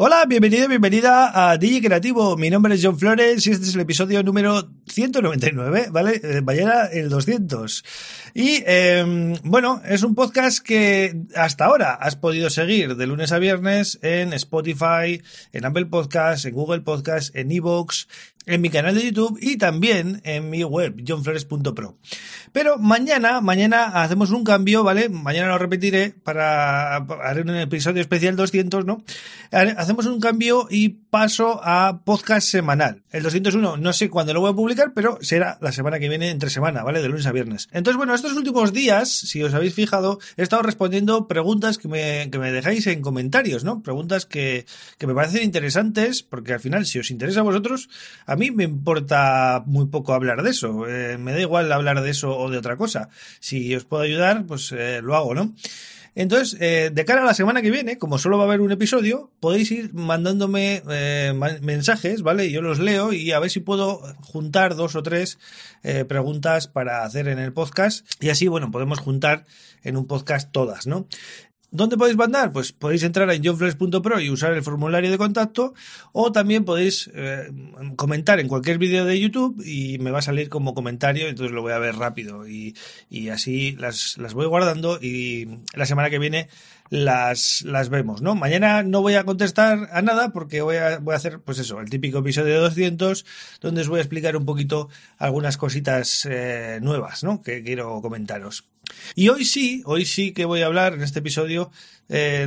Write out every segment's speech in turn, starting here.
Hola, bienvenido, bienvenida a DJ Creativo. Mi nombre es John Flores y este es el episodio número 199, ¿vale? Eh, mañana el 200. Y em, bueno, es un podcast que hasta ahora has podido seguir de lunes a viernes en Spotify, en Apple Podcasts, en Google Podcasts, en Evox, en mi canal de YouTube y también en mi web, johnflores.pro. Pero mañana, mañana hacemos un cambio, ¿vale? Mañana lo repetiré para haré un episodio especial 200, ¿no? Hacemos un cambio y paso a podcast semanal. El 201 no sé cuándo lo voy a publicar, pero será la semana que viene entre semana, ¿vale? De lunes a viernes. Entonces, bueno, estos últimos días, si os habéis fijado, he estado respondiendo preguntas que me, que me dejáis en comentarios, ¿no? Preguntas que, que me parecen interesantes, porque al final, si os interesa a vosotros, mí me importa muy poco hablar de eso. Eh, me da igual hablar de eso o de otra cosa. Si os puedo ayudar, pues eh, lo hago, ¿no? Entonces, eh, de cara a la semana que viene, como solo va a haber un episodio, podéis ir mandándome mensajes, ¿vale? Yo los leo y a ver si puedo juntar dos o tres preguntas para hacer en el podcast. Y así, bueno, podemos juntar en un podcast todas, ¿no? ¿Dónde podéis mandar? Pues podéis entrar en johnflores.pro y usar el formulario de contacto o también podéis eh, comentar en cualquier vídeo de YouTube y me va a salir como comentario, entonces lo voy a ver rápido y, y así las, las, voy guardando y la semana que viene las, las vemos, ¿no? Mañana no voy a contestar a nada porque voy a, voy a hacer, pues eso, el típico episodio de 200 donde os voy a explicar un poquito algunas cositas eh, nuevas, ¿no? Que quiero comentaros. Y hoy sí, hoy sí que voy a hablar en este episodio eh,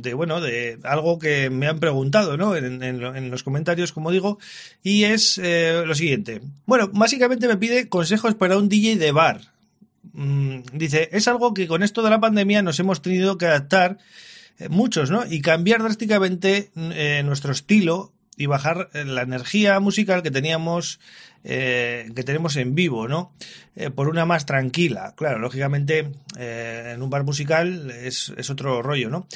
de, bueno, de algo que me han preguntado, ¿no? En, los comentarios, como digo, y es eh, lo siguiente. Bueno, básicamente me pide consejos para un DJ de bar. Mm, dice, es algo que con esto de la pandemia nos hemos tenido que adaptar eh, muchos, ¿no? Y cambiar drásticamente nuestro estilo y bajar la energía musical que teníamos eh, que tenemos en vivo, ¿no? Eh, por una más tranquila. Claro, lógicamente eh, en un bar musical es, es otro rollo, ¿no?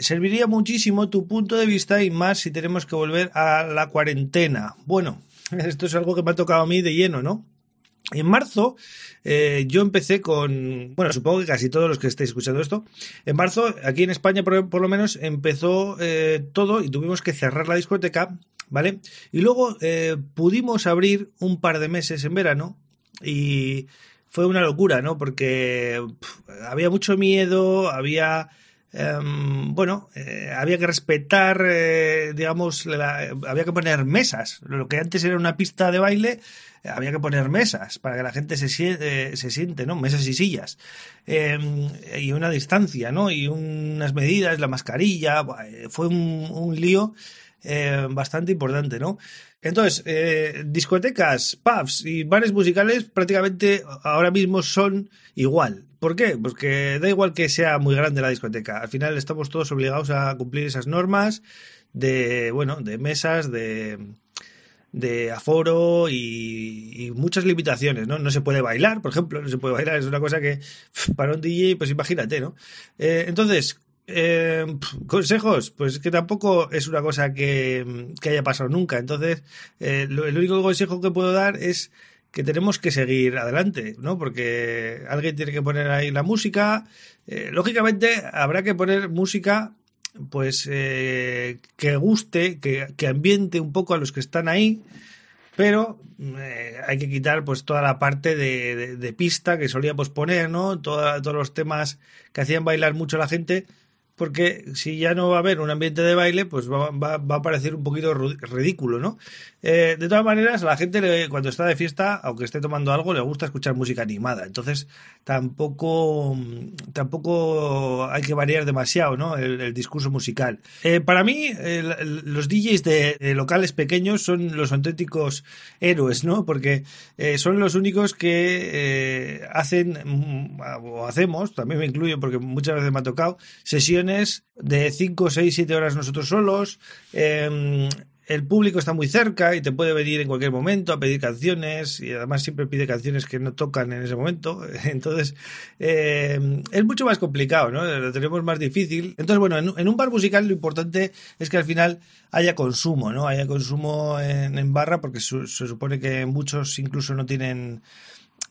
serviría muchísimo tu punto de vista y más si tenemos que volver a la cuarentena. Bueno, esto es algo que me ha tocado a mí de lleno, ¿no? En marzo yo empecé con, bueno, supongo que casi todos los que estéis escuchando esto, en marzo aquí en España por, lo menos empezó todo y tuvimos que cerrar la discoteca ¿vale? Y luego eh, pudimos abrir un par de meses en verano y fue una locura, ¿no? Porque había mucho miedo, había... Em, bueno, eh, había que respetar, eh, digamos, había que poner mesas. Lo que antes era una pista de baile, había que poner mesas para que la gente se, se siente, ¿no? Mesas y sillas. Em, y una distancia, ¿no? Y unas medidas, la mascarilla. Fue un lío eh, bastante importante, ¿no? Entonces, eh, discotecas, pubs y bares musicales prácticamente ahora mismo son igual. ¿Por qué? Porque da igual que sea muy grande la discoteca. Al final estamos todos obligados a cumplir esas normas de, bueno, de mesas, de, de aforo y, muchas limitaciones, ¿no? No se puede bailar, por ejemplo, no se puede bailar, es una cosa que para un DJ, pues imagínate, ¿no? Eh, entonces, eh, consejos, pues que tampoco es una cosa que, haya pasado nunca. Entonces, eh, el único consejo que puedo dar es que tenemos que seguir adelante, ¿no? Porque alguien tiene que poner ahí la música. Eh, lógicamente, habrá que poner música, pues, que guste, que, ambiente un poco a los que están ahí. Pero hay que quitar pues toda la parte de, de, pista que solíamos poner, ¿no? todos los temas que hacían bailar mucho a la gente, porque si ya no va a haber un ambiente de baile, pues va, va, a parecer un poquito ridículo, ¿no? Eh, de todas maneras, a la gente cuando está de fiesta, aunque esté tomando algo, le gusta escuchar música animada. Entonces, tampoco, tampoco hay que variar demasiado, ¿no? El, discurso musical. Eh, para mí, los DJs de, locales pequeños son los auténticos héroes, ¿no? Porque eh, son los únicos que hacen, mm, o hacemos, también me incluyo porque muchas veces me ha tocado, sesiones de 5, 6, 7 horas nosotros solos. Em, el público está muy cerca y te puede venir en cualquier momento a pedir canciones y además siempre pide canciones que no tocan en ese momento. Entonces, eh, es mucho más complicado, ¿no? Lo tenemos más difícil. Entonces, bueno, en, un bar musical lo importante es que al final haya consumo, ¿no? Haya consumo en, barra porque se supone que muchos incluso no tienen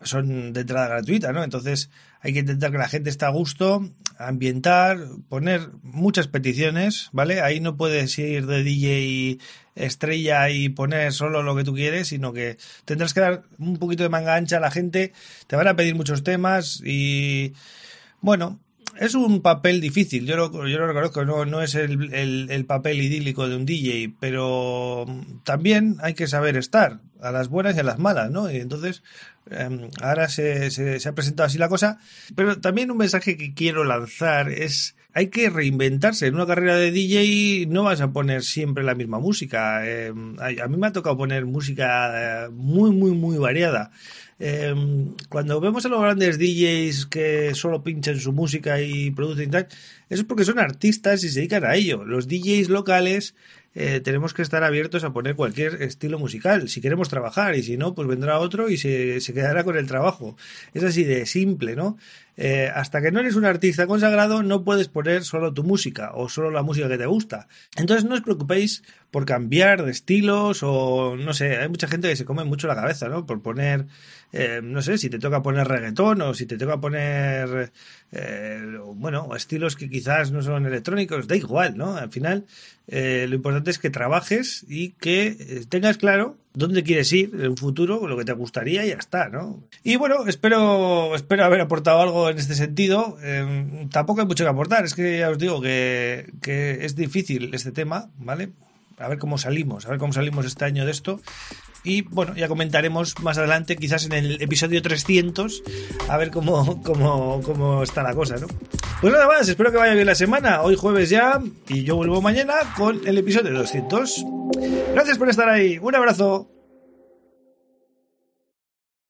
son de entrada gratuita, ¿no? Entonces hay que intentar que la gente esté a gusto, ambientar, poner muchas peticiones, ¿vale? Ahí no puedes ir de DJ estrella y poner solo lo que tú quieres, sino que tendrás que dar un poquito de manga ancha a la gente, te van a pedir muchos temas y bueno, es un papel difícil, yo lo, yo lo reconozco, no, no es el, el, papel idílico de un DJ, pero también hay que saber estar, a las buenas y a las malas, ¿no? Y entonces, em, ahora se, se, se, ha presentado así la cosa, pero también un mensaje que quiero lanzar es, hay que reinventarse, en una carrera de DJ no vas a poner siempre la misma música, em, a, mí me ha tocado poner música eh, muy, muy, muy variada. Em, cuando vemos a los grandes DJs que solo pinchan su música y producen tal, eso es porque son artistas y se dedican a ello. Los DJs locales eh, tenemos que estar abiertos a poner cualquier estilo musical, si queremos trabajar, y si no, pues vendrá otro y se, se quedará con el trabajo. Es así de simple, ¿no? Eh, hasta que no eres un artista consagrado, no puedes poner solo tu música o solo la música que te gusta. Entonces no os preocupéis por cambiar de estilos o no sé, hay mucha gente que se come mucho la cabeza, ¿no? Por poner, eh, no sé, si te toca poner reggaetón o si te toca poner, eh, bueno, estilos que quizás no son electrónicos, da igual, ¿no? Al final, lo importante es que trabajes y que tengas claro dónde quieres ir en un futuro, lo que te gustaría y ya está, ¿no? Y bueno, espero, espero haber aportado algo en este sentido. Em, tampoco hay mucho que aportar, es que ya os digo que, que es difícil este tema, ¿vale? A ver cómo salimos, a ver cómo salimos este año de esto. Y bueno, ya comentaremos más adelante, quizás en el episodio 300, a ver cómo, cómo, cómo está la cosa, ¿no? Pues nada más, espero que vaya bien la semana. Hoy jueves ya, y yo vuelvo mañana con el episodio 200. Gracias por estar ahí. Un abrazo.